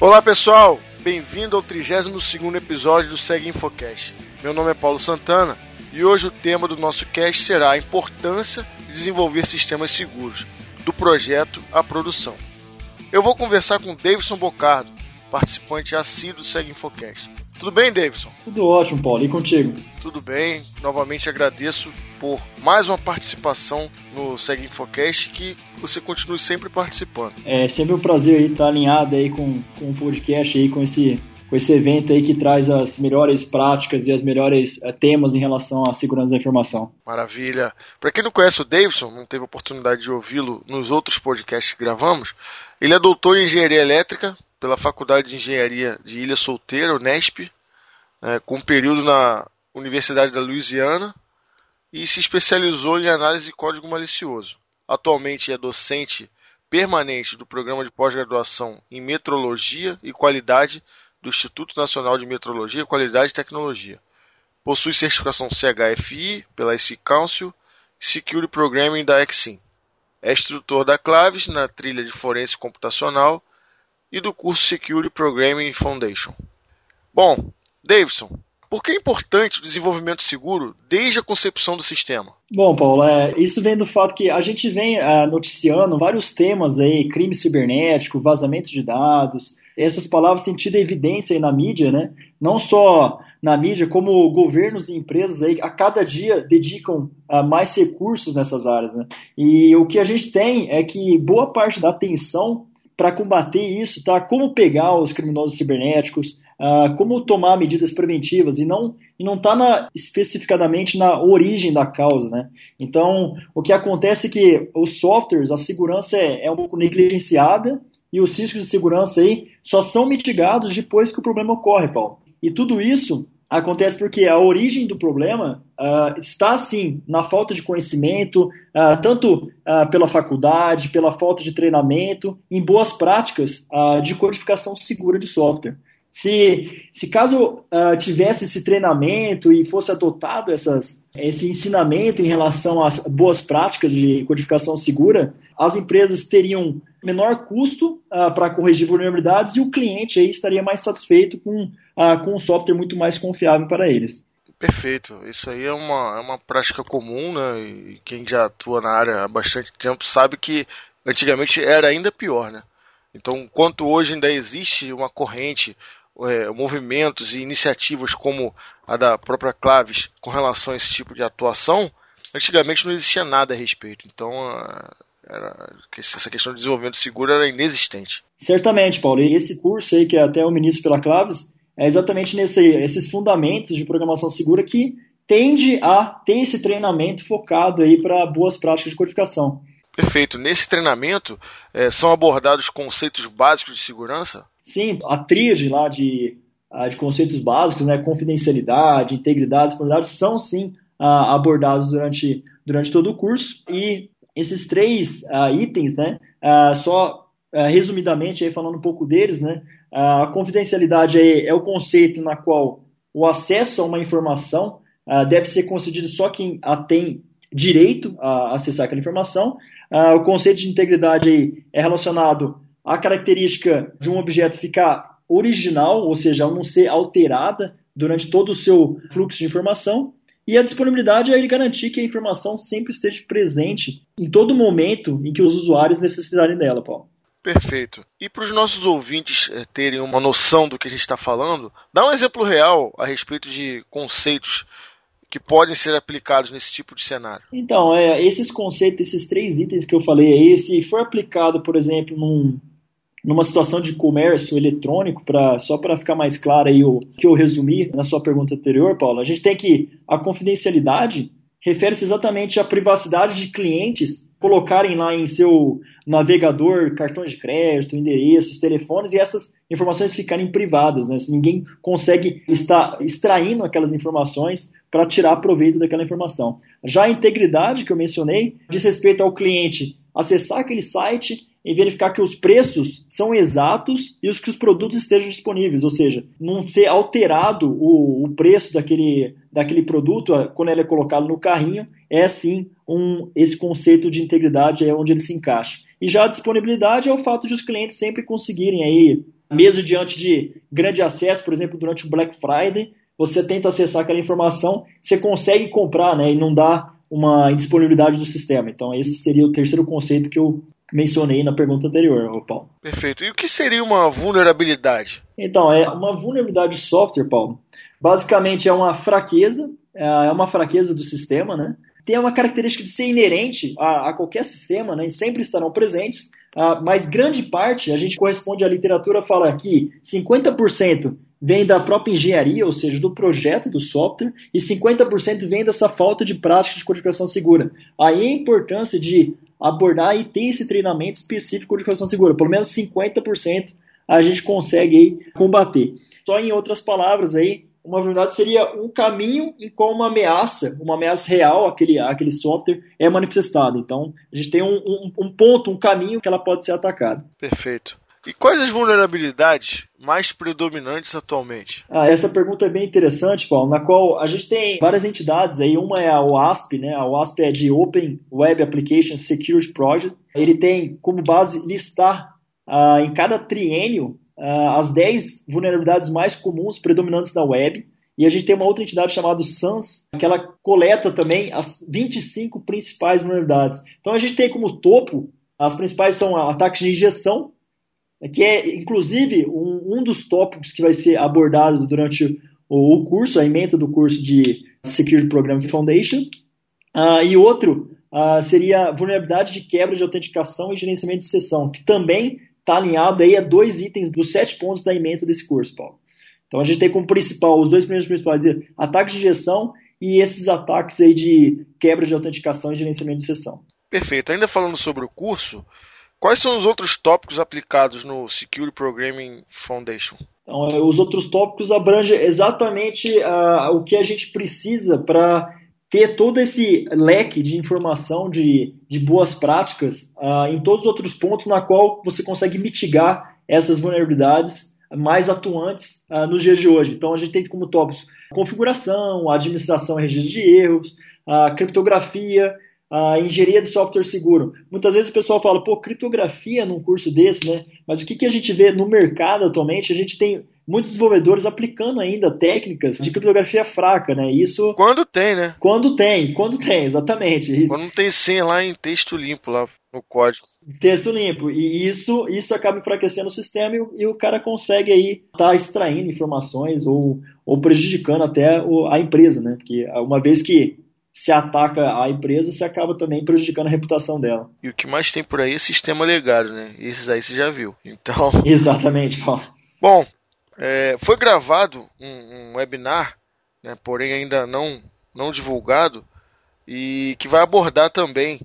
Olá pessoal, bem-vindo ao 32º episódio do Segue Infocast. Meu nome é Paulo Santana e hoje o tema do nosso cast será a importância de desenvolver sistemas seguros, do projeto à produção. Eu vou conversar com Davidson Bocardo, participante assíduo do Segue Infocast. Tudo bem, Davidson? Tudo ótimo, Paulo. E contigo? Tudo bem. Novamente agradeço por mais uma participação no Segue Infocast que você continue sempre participando. É sempre um prazer aí estar alinhado aí com, com o podcast aí, com esse com esse evento aí que traz as melhores práticas e as melhores uh, temas em relação à segurança da informação. Maravilha. Para quem não conhece o Davidson, não teve oportunidade de ouvi-lo nos outros podcasts que gravamos, ele é doutor em engenharia elétrica pela Faculdade de Engenharia de Ilha Solteira, Unesp, é, com um período na Universidade da Louisiana e se especializou em análise de código malicioso. Atualmente é docente permanente do programa de pós-graduação em metrologia e qualidade do Instituto Nacional de Metrologia, Qualidade e Tecnologia. Possui certificação CHFI pela IC Council e Security Programming da Exim. É instrutor da Claves na trilha de forense computacional e do curso Security Programming Foundation. Bom, Davidson, por que é importante o desenvolvimento seguro desde a concepção do sistema? Bom, Paulo, é, isso vem do fato que a gente vem é, noticiando vários temas aí, crime cibernético, vazamento de dados. Essas palavras têm tido evidência aí na mídia, né? Não só na mídia, como governos e empresas aí a cada dia dedicam uh, mais recursos nessas áreas, né? E o que a gente tem é que boa parte da atenção para combater isso, tá? Como pegar os criminosos cibernéticos, uh, como tomar medidas preventivas e não e não está na, especificadamente na origem da causa, né? Então, o que acontece é que os softwares, a segurança é, é um pouco negligenciada e os riscos de segurança aí só são mitigados depois que o problema ocorre, Paulo. E tudo isso acontece porque a origem do problema uh, está, sim, na falta de conhecimento, uh, tanto uh, pela faculdade, pela falta de treinamento, em boas práticas de codificação segura de software. Se, se caso tivesse esse treinamento e fosse adotado essas, esse ensinamento em relação às boas práticas de codificação segura, as empresas teriam menor custo uh, para corrigir vulnerabilidades e o cliente aí estaria mais satisfeito com, uh, com um software muito mais confiável para eles. Perfeito. Isso aí é uma, é uma prática comum, né? E quem já atua na área há bastante tempo sabe que antigamente era ainda pior, né? Então, enquanto hoje ainda existe uma corrente, é, movimentos e iniciativas como a da própria Claves com relação a esse tipo de atuação, antigamente não existia nada a respeito. Então, era, essa questão de desenvolvimento seguro era inexistente. Certamente, Paulo. E esse curso aí, que é até o ministro pela Claves, é exatamente nesse, esses fundamentos de programação segura que tende a ter esse treinamento focado aí para boas práticas de codificação. Perfeito. Nesse treinamento é, são abordados conceitos básicos de segurança? Sim, a tríade lá de, de conceitos básicos, né, confidencialidade, integridade, disponibilidade, são sim abordados durante, durante todo o curso. E esses três uh, itens, né, uh, só uh, resumidamente aí falando um pouco deles, né, a confidencialidade é, o conceito na qual o acesso a uma informação deve ser concedido só quem a tem direito a acessar aquela informação. o conceito de integridade aí é relacionado à característica de um objeto ficar original, ou seja, não ser alterada durante todo o seu fluxo de informação. E a disponibilidade é ele garantir que a informação sempre esteja presente em todo momento em que os usuários necessitarem dela, Paulo. Perfeito. E para os nossos ouvintes eh, terem uma noção do que a gente está falando, dá um exemplo real a respeito de conceitos que podem ser aplicados nesse tipo de cenário. Então, é, esses conceitos, esses três itens que eu falei aí, se for aplicado, por exemplo, num, numa situação de comércio eletrônico, pra, só para ficar mais claro aí o que eu resumi na sua pergunta anterior, Paulo, a gente tem que a confidencialidade refere-se exatamente à privacidade de clientes colocarem lá em seu navegador cartões de crédito, endereços, telefones e essas informações ficarem privadas, né? Ninguém consegue estar extraindo aquelas informações para tirar proveito daquela informação. Já a integridade que eu mencionei diz respeito ao cliente acessar aquele site e verificar que os preços são exatos e os que os produtos estejam disponíveis, ou seja, não ser alterado o, o preço daquele, daquele produto quando ele é colocado no carrinho, é sim um, esse conceito de integridade é onde ele se encaixa. E já a disponibilidade é o fato de os clientes sempre conseguirem aí mesmo diante de grande acesso, por exemplo, durante o Black Friday, você tenta acessar aquela informação, você consegue comprar, né, e não dá uma indisponibilidade do sistema. Então, esse seria o terceiro conceito que eu mencionei na pergunta anterior, Paulo. Perfeito. E o que seria uma vulnerabilidade? Então, é uma vulnerabilidade de software, Paulo. Basicamente é uma fraqueza, é uma fraqueza do sistema, né? Tem uma característica de ser inerente a, a qualquer sistema, né? E sempre estarão presentes. Uh, mas grande parte, a gente corresponde à literatura, fala que 50% vem da própria engenharia, ou seja, do projeto do software, e 50% vem dessa falta de prática de codificação segura. Aí a importância de abordar e ter esse treinamento específico de codificação segura. Pelo menos 50% a gente consegue aí combater. Só em outras palavras aí, uma vulnerabilidade seria um caminho em qual uma ameaça, uma ameaça real aquele, aquele software é manifestada. Então, a gente tem um, um, um ponto, um caminho que ela pode ser atacada. Perfeito. E quais as vulnerabilidades mais predominantes atualmente? Ah, essa pergunta é bem interessante, Paulo, na qual a gente tem várias entidades aí, uma é a OASP, né? A OASP é de Open Web Application Security Project. Ele tem como base listar ah, em cada triênio ah, as 10 vulnerabilidades mais comuns predominantes da web. E a gente tem uma outra entidade chamada SANS, que ela coleta também as 25 principais vulnerabilidades. Então a gente tem como topo, as principais são ataques de injeção, que é inclusive um, um dos tópicos que vai ser abordado durante o, o curso, a emenda do curso de Security Program Foundation. Uh, e outro uh, seria vulnerabilidade de quebra de autenticação e gerenciamento de sessão, que também está alinhado aí a dois itens dos sete pontos da emenda desse curso, Paulo. Então a gente tem como principal, os dois primeiros principais, ataques de injeção e esses ataques aí de quebra de autenticação e gerenciamento de sessão. Perfeito. Ainda falando sobre o curso, Quais são os outros tópicos aplicados no Security Programming Foundation? Então, é, os outros tópicos abrangem exatamente uh, o que a gente precisa para ter todo esse leque de informação, de, de boas práticas, uh, em todos os outros pontos na qual você consegue mitigar essas vulnerabilidades mais atuantes uh, nos dias de hoje. Então, a gente tem como tópicos configuração, administração e registro de erros, criptografia, a engenharia de software seguro. Muitas vezes o pessoal fala, pô, criptografia num curso desse, né? Mas o que, que a gente vê no mercado atualmente? A gente tem muitos desenvolvedores aplicando ainda técnicas de criptografia fraca, né? Isso. Quando tem, né? Quando tem, quando tem, exatamente. Isso. Quando não tem senha lá em texto limpo lá no código. Texto limpo. E isso, isso acaba enfraquecendo o sistema e, e o cara consegue aí estar tá extraindo informações ou, ou prejudicando até o, a empresa, né? Porque uma vez que se ataca a empresa, você acaba também prejudicando a reputação dela. E o que mais tem por aí é sistema legado, né? Esses aí você já viu. Então. Exatamente, Paulo. Bom, é, foi gravado um, um webinar, né, porém ainda não, não divulgado, e que vai abordar também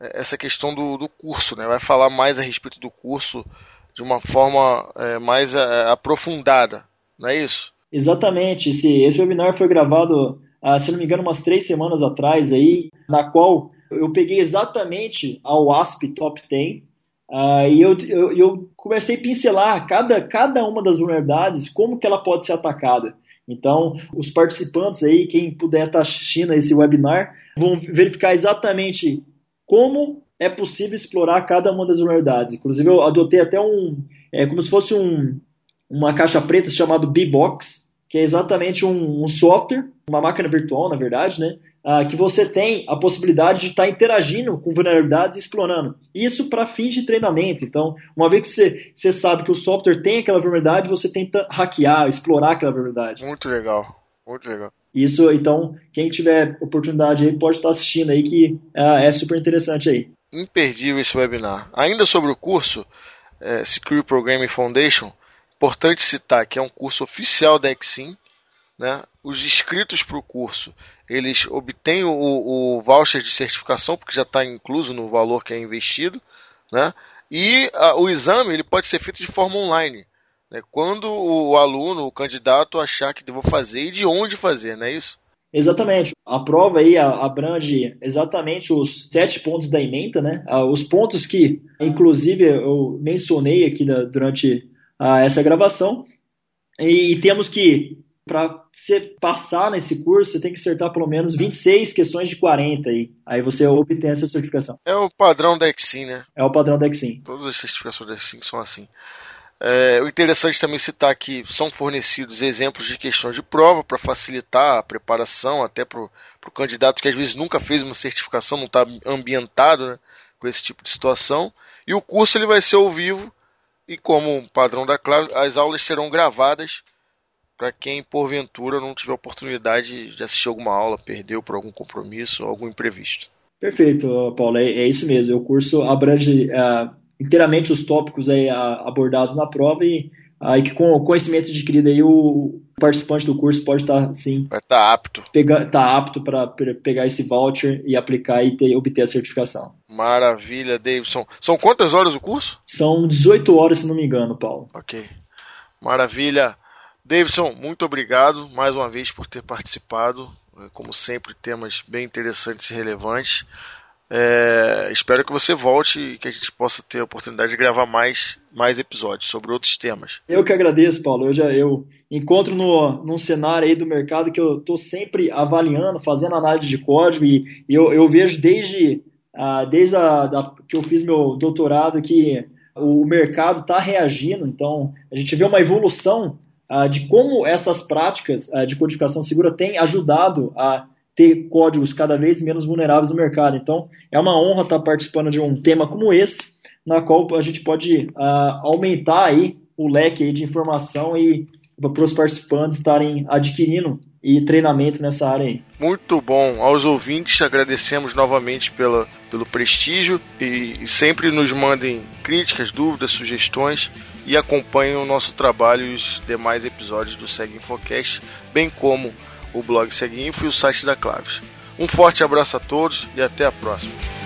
é, essa questão do, do curso, né? Vai falar mais a respeito do curso de uma forma é, mais é, aprofundada, não é isso? Exatamente. Esse, esse webinar foi gravado uh, se não me engano, umas três semanas atrás aí, na qual eu peguei exatamente a WASP Top 10 uh, ah, e eu, eu, eu, comecei a pincelar cada, cada uma das vulnerabilidades, como que ela pode ser atacada. Então, os participantes aí, quem puder estar assistindo a esse webinar, vão verificar exatamente como é possível explorar cada uma das vulnerabilidades. Inclusive, eu adotei até um, é como se fosse um, uma caixa preta chamado B-Box, que é exatamente um, um software, uma máquina virtual, na verdade, né? Uh, que você tem a possibilidade de estar tá interagindo com vulnerabilidades e explorando. Isso para fins de treinamento. Então, uma vez que você, você sabe que o software tem aquela vulnerabilidade, você tenta hackear, explorar aquela vulnerabilidade. Muito legal, muito legal. Isso, então, quem tiver oportunidade aí pode estar assistindo aí, que uh, é super interessante aí. Imperdível esse webinar. Ainda sobre o curso é, Secure Programming Foundation, Importante citar que é um curso oficial da Exim, né? Os inscritos para o curso, eles obtêm o, o, voucher de certificação, porque já está incluso no valor que é investido, né? E a, o exame ele pode ser feito de forma online, né? quando o, aluno, o candidato, achar que devo fazer e de onde fazer, não é isso? Exatamente. A prova aí abrange exatamente os sete pontos da emenda, né? Ah, os pontos que, inclusive, eu mencionei aqui durante a essa gravação. E temos que, para você passar nesse curso, você tem que acertar pelo menos 26 questões de 40 aí. Aí você obtém essa certificação. É o padrão da Exim, né? É o padrão da Exim. Todas as certificações da Exim são assim. É, o interessante também citar que são fornecidos exemplos de questões de prova para facilitar a preparação, até para o candidato que às vezes nunca fez uma certificação, não está ambientado né, com esse tipo de situação. E o curso ele vai ser ao vivo e como padrão da classe, as aulas serão gravadas para quem porventura não tiver oportunidade de assistir alguma aula, perdeu por algum compromisso ou algum imprevisto. Perfeito, Paulo, é, é isso mesmo. O curso abrange uh, inteiramente os tópicos aí, abordados na prova e aí que com o conhecimento adquirido aí o participante do curso pode estar sim vai estar tá apto. pegar tá apto para pegar esse voucher e aplicar e ter, obter a certificação. Maravilha Davidson. São quantas horas o curso? São 18 horas se não me engano Paulo. Ok. Maravilha. Davidson muito obrigado mais uma vez por ter participado. Como sempre temas bem interessantes e relevantes é, espero que você volte e que a gente possa ter a oportunidade de gravar mais, mais episódios sobre outros temas. Eu que agradeço, Paulo. Eu já eu encontro no, num cenário aí do mercado que eu estou sempre avaliando, fazendo análise de código e, eu, eu vejo desde, ah, desde a, da, que eu fiz meu doutorado que o mercado está reagindo. Então a gente vê uma evolução ah, de como essas práticas ah, de codificação segura têm ajudado a ter códigos cada vez menos vulneráveis no mercado. Então, é uma honra estar participando de um tema como esse, na qual a gente pode uh, aumentar aí o leque aí de informação e para os participantes estarem adquirindo e treinamento nessa área aí. Muito bom. Aos ouvintes, agradecemos novamente pela, pelo prestígio e, e sempre nos mandem críticas, dúvidas, sugestões e acompanhem o nosso trabalho e os demais episódios do Seg Infocast, bem como o blog Segue Info e o site da Claves. Um forte abraço a todos e até a próxima.